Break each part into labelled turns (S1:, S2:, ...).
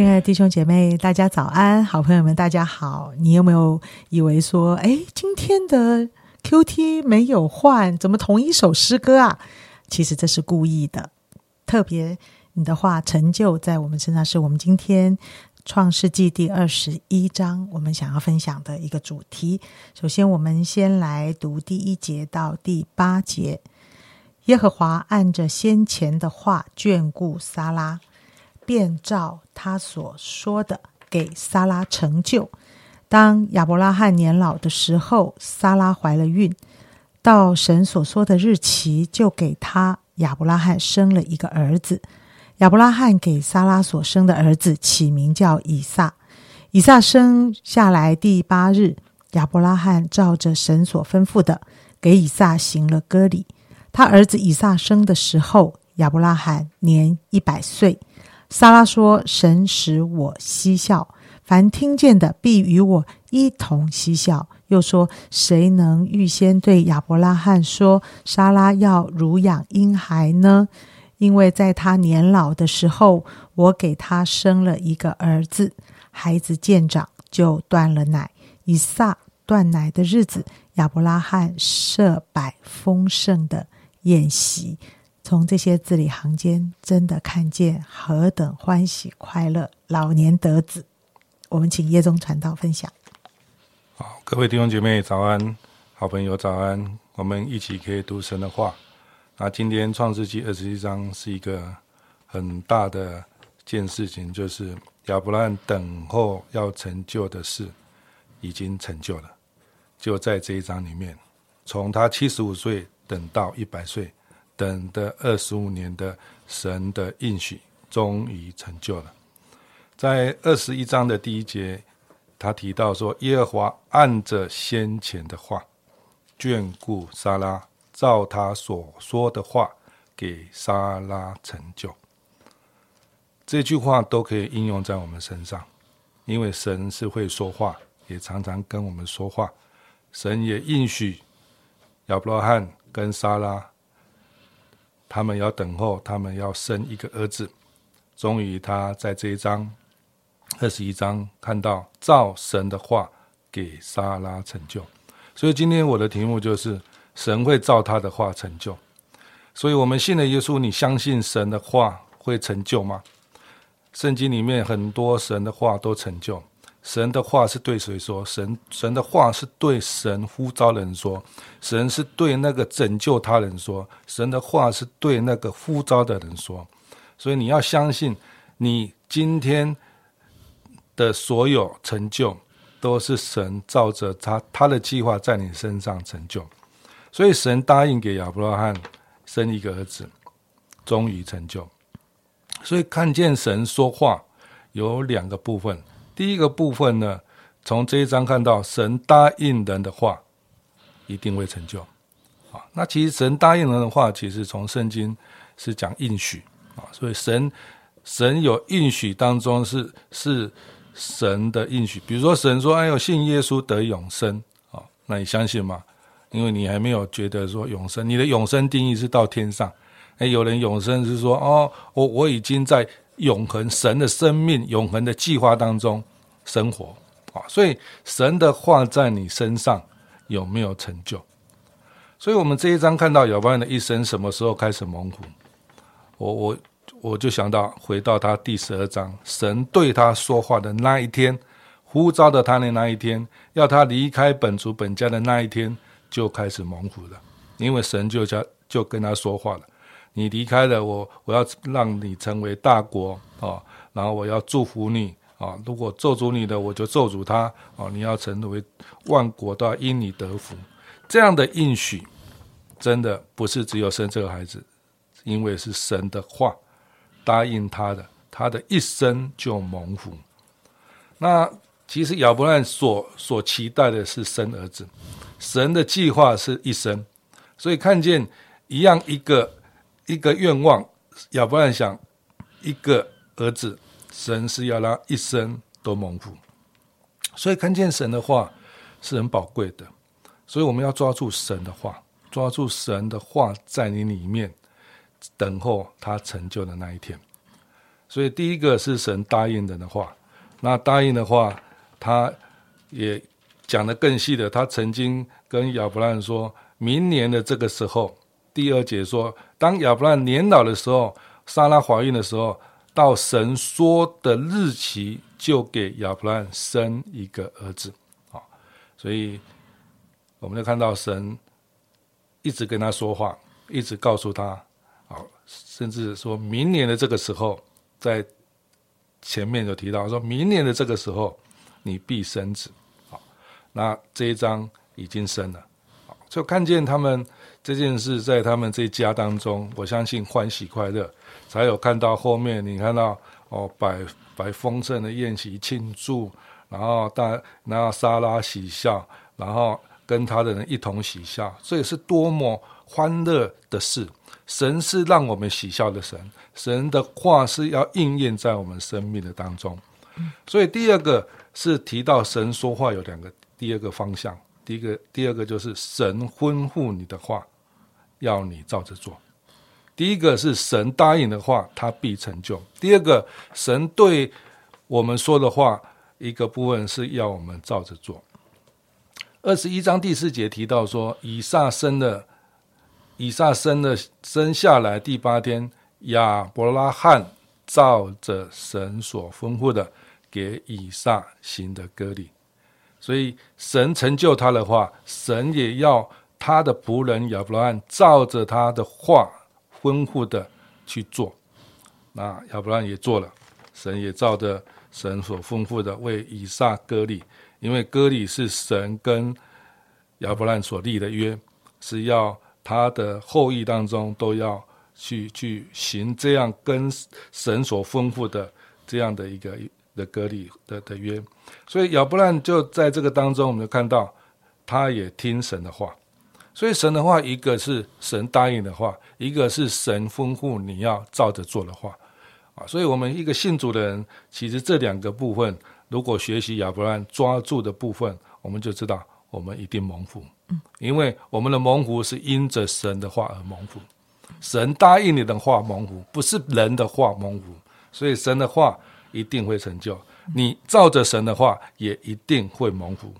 S1: 亲爱的弟兄姐妹，大家早安！好朋友们，大家好！你有没有以为说，哎，今天的 Q T 没有换，怎么同一首诗歌啊？其实这是故意的。特别你的话成就在我们身上，是我们今天创世纪第二十一章我们想要分享的一个主题。首先，我们先来读第一节到第八节。耶和华按着先前的话眷顾撒拉。便照他所说的给撒拉成就。当亚伯拉罕年老的时候，撒拉怀了孕，到神所说的日期，就给他亚伯拉罕生了一个儿子。亚伯拉罕给撒拉所生的儿子起名叫以撒。以撒生下来第八日，亚伯拉罕照着神所吩咐的，给以撒行了割礼。他儿子以撒生的时候，亚伯拉罕年一百岁。撒拉说：“神使我嬉笑，凡听见的必与我一同嬉笑。”又说：“谁能预先对亚伯拉罕说，撒拉要乳养婴孩呢？因为在他年老的时候，我给他生了一个儿子。孩子渐长，就断了奶。以撒断奶的日子，亚伯拉罕设摆丰盛的宴席。”从这些字里行间，真的看见何等欢喜快乐，老年得子。我们请叶中传道分享。
S2: 好，各位弟兄姐妹早安，好朋友早安，我们一起可以读神的话。那今天创世纪二十一章是一个很大的件事情，就是亚伯兰等候要成就的事已经成就了，就在这一章里面，从他七十五岁等到一百岁。等的二十五年的神的应许终于成就了。在二十一章的第一节，他提到说：“耶和华按着先前的话眷顾撒拉，照他所说的话给撒拉成就。”这句话都可以应用在我们身上，因为神是会说话，也常常跟我们说话。神也应许亚伯拉罕跟撒拉。他们要等候，他们要生一个儿子。终于，他在这一章二十一章看到造神的话给撒拉成就。所以今天我的题目就是神会照他的话成就。所以我们信了耶稣，你相信神的话会成就吗？圣经里面很多神的话都成就。神的话是对谁说？神神的话是对神呼召人说，神是对那个拯救他人说，神的话是对那个呼召的人说。所以你要相信，你今天的所有成就，都是神照着他他的计划在你身上成就。所以神答应给亚伯拉罕生一个儿子，终于成就。所以看见神说话有两个部分。第一个部分呢，从这一章看到神答应人的话一定会成就，啊，那其实神答应人的话，其实从圣经是讲应许啊，所以神神有应许当中是是神的应许，比如说神说：“哎呦，信耶稣得永生啊，那你相信吗？因为你还没有觉得说永生，你的永生定义是到天上，哎，有人永生是说哦，我我已经在永恒神的生命永恒的计划当中。”生活啊，所以神的话在你身上有没有成就？所以我们这一章看到亚伯的一生什么时候开始蒙福？我我我就想到回到他第十二章，神对他说话的那一天，呼召的他的那一天，要他离开本族本家的那一天，就开始蒙福了。因为神就叫就跟他说话了：“你离开了我，我要让你成为大国啊，然后我要祝福你。”啊！如果咒诅你的，我就咒诅他。啊！你要成为万国都要因你得福，这样的应许，真的不是只有生这个孩子，因为是神的话答应他的，他的一生就蒙福。那其实亚伯兰所所期待的是生儿子，神的计划是一生，所以看见一样一个一个愿望，亚伯兰想一个儿子。神是要让一生都蒙福，所以看见神的话是很宝贵的，所以我们要抓住神的话，抓住神的话在你里面，等候他成就的那一天。所以第一个是神答应人的话，那答应的话，他也讲得更细的。他曾经跟亚伯兰说，明年的这个时候，第二节说，当亚伯兰年老的时候，莎拉怀孕的时候，到神说的日期，就给亚伯兰生一个儿子。啊，所以我们就看到神一直跟他说话，一直告诉他，啊，甚至说明年的这个时候。在前面有提到，说明年的这个时候，你必生子。好，那这一章已经生了，就看见他们这件事在他们这家当中，我相信欢喜快乐，才有看到后面你看到哦，摆摆丰盛的宴席庆祝，然后大然后莎拉喜笑，然后跟他的人一同喜笑，这也是多么欢乐的事。神是让我们喜笑的神，神的话是要应验在我们生命的当中。所以第二个是提到神说话有两个，第二个方向，第一个第二个就是神吩咐你的话，要你照着做。第一个是神答应的话，他必成就。第二个，神对我们说的话，一个部分是要我们照着做。二十一章第四节提到说，以撒生的。以撒生的生下来第八天，亚伯拉罕照着神所吩咐的，给以撒行的割礼。所以神成就他的话，神也要他的仆人亚伯拉罕照着他的话吩咐的去做。那亚伯拉罕也做了，神也照着神所吩咐的为以撒割礼，因为割礼是神跟亚伯拉罕所立的约，是要。他的后裔当中都要去去行这样跟神所吩咐的这样的一个的隔离的的约，所以亚伯兰就在这个当中，我们就看到他也听神的话。所以神的话，一个是神答应的话，一个是神吩咐你要照着做的话啊。所以我们一个信主的人，其实这两个部分，如果学习亚伯兰抓住的部分，我们就知道我们一定蒙福。因为我们的蒙福是因着神的话而蒙福，神答应你的话蒙福，不是人的话蒙福，所以神的话一定会成就。你照着神的话，也一定会蒙福。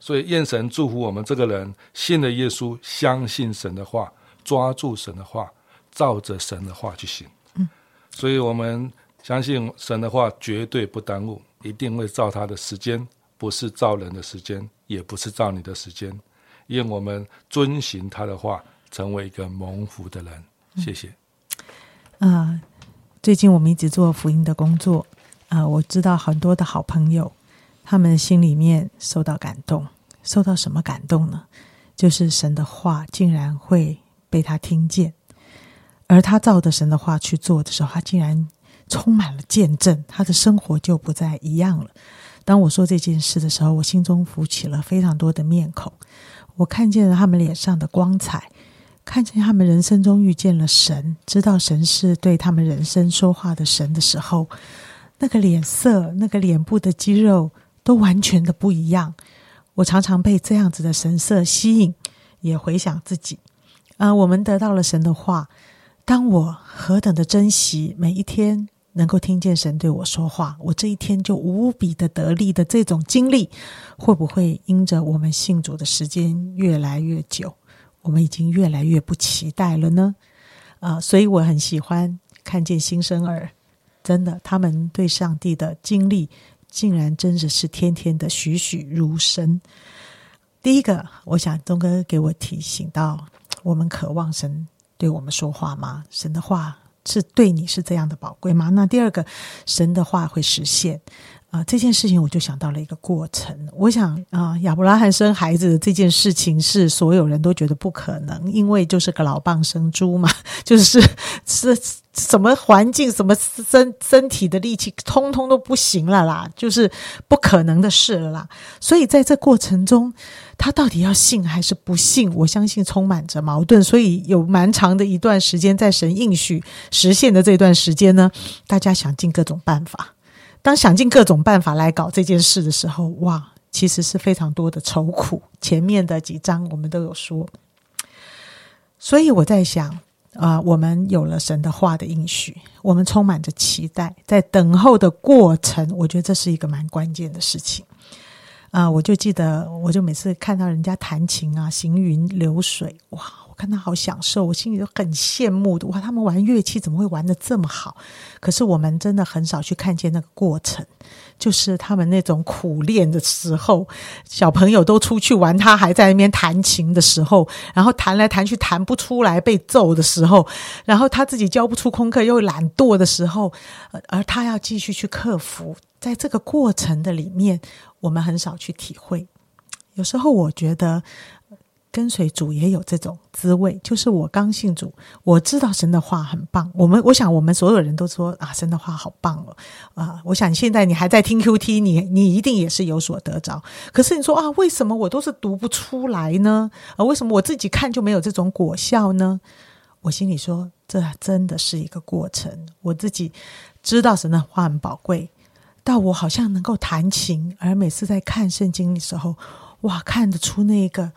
S2: 所以愿神祝福我们这个人信了耶稣，相信神的话，抓住神的话，照着神的话去行。嗯，所以我们相信神的话绝对不耽误，一定会照他的时间，不是照人的时间，也不是照你的时间。愿我们遵循他的话，成为一个蒙福的人。谢谢。
S1: 啊，最近我们一直做福音的工作啊，我知道很多的好朋友，他们心里面受到感动，受到什么感动呢？就是神的话竟然会被他听见，而他照着神的话去做的时候，他竟然充满了见证，他的生活就不再一样了。当我说这件事的时候，我心中浮起了非常多的面孔。我看见了他们脸上的光彩，看见他们人生中遇见了神，知道神是对他们人生说话的神的时候，那个脸色、那个脸部的肌肉都完全的不一样。我常常被这样子的神色吸引，也回想自己。啊，我们得到了神的话，当我何等的珍惜每一天。能够听见神对我说话，我这一天就无比的得力的这种经历，会不会因着我们信主的时间越来越久，我们已经越来越不期待了呢？啊，所以我很喜欢看见新生儿，真的，他们对上帝的经历，竟然真的是天天的栩栩如生。第一个，我想东哥给我提醒到，我们渴望神对我们说话吗？神的话。是对你是这样的宝贵吗？那第二个，神的话会实现啊！这件事情我就想到了一个过程。我想啊，亚伯拉罕生孩子的这件事情是所有人都觉得不可能，因为就是个老蚌生珠嘛，就是是什么环境、什么身身体的力气，通通都不行了啦，就是不可能的事了啦。所以在这过程中。他到底要信还是不信？我相信充满着矛盾，所以有蛮长的一段时间，在神应许实现的这段时间呢，大家想尽各种办法。当想尽各种办法来搞这件事的时候，哇，其实是非常多的愁苦。前面的几章我们都有说，所以我在想啊，我们有了神的话的应许，我们充满着期待，在等候的过程，我觉得这是一个蛮关键的事情。啊，我就记得，我就每次看到人家弹琴啊，行云流水，哇，看他好享受，我心里就很羡慕的。哇，他们玩乐器怎么会玩的这么好？可是我们真的很少去看见那个过程，就是他们那种苦练的时候，小朋友都出去玩，他还在那边弹琴的时候，然后弹来弹去弹不出来，被揍的时候，然后他自己教不出功课又懒惰的时候，而他要继续去克服，在这个过程的里面。我们很少去体会，有时候我觉得跟随主也有这种滋味。就是我刚信主，我知道神的话很棒。我们我想，我们所有人都说啊，神的话好棒哦啊！我想现在你还在听 Q T，你你一定也是有所得着。可是你说啊，为什么我都是读不出来呢？啊，为什么我自己看就没有这种果效呢？我心里说，这真的是一个过程。我自己知道神的话很宝贵。到我好像能够弹琴，而每次在看圣经的时候，哇，看得出那个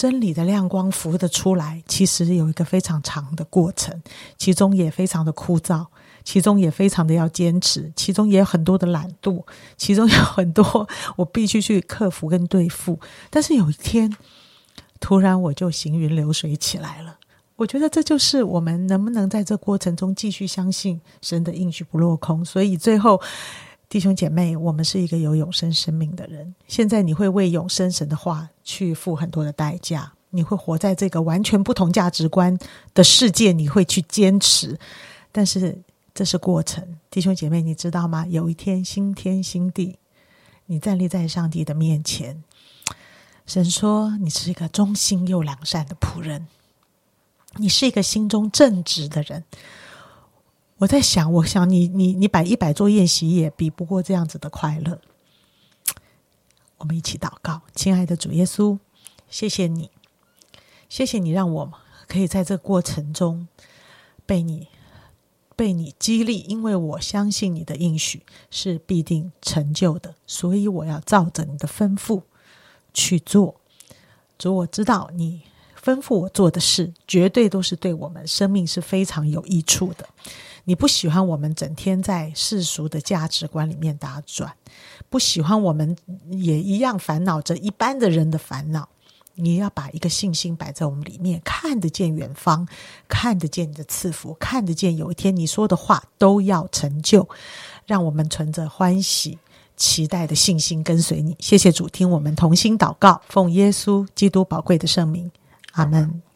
S1: 真理的亮光浮得出来。其实有一个非常长的过程，其中也非常的枯燥，其中也非常的要坚持，其中也有很多的懒惰，其中有很多我必须去克服跟对付。但是有一天，突然我就行云流水起来了。我觉得这就是我们能不能在这过程中继续相信神的应许不落空。所以最后。弟兄姐妹，我们是一个有永生生命的人。现在你会为永生神的话去付很多的代价，你会活在这个完全不同价值观的世界，你会去坚持。但是这是过程，弟兄姐妹，你知道吗？有一天新天新地，你站立在上帝的面前，神说你是一个忠心又良善的仆人，你是一个心中正直的人。我在想，我想你，你，你摆一百桌宴席也比不过这样子的快乐。我们一起祷告，亲爱的主耶稣，谢谢你，谢谢你让我可以在这过程中被你被你激励，因为我相信你的应许是必定成就的，所以我要照着你的吩咐去做。主，我知道你吩咐我做的事，绝对都是对我们生命是非常有益处的。你不喜欢我们整天在世俗的价值观里面打转，不喜欢我们也一样烦恼着一般的人的烦恼。你要把一个信心摆在我们里面，看得见远方，看得见你的赐福，看得见有一天你说的话都要成就。让我们存着欢喜、期待的信心跟随你。谢谢主，听我们同心祷告，奉耶稣基督宝贵的圣名，阿门。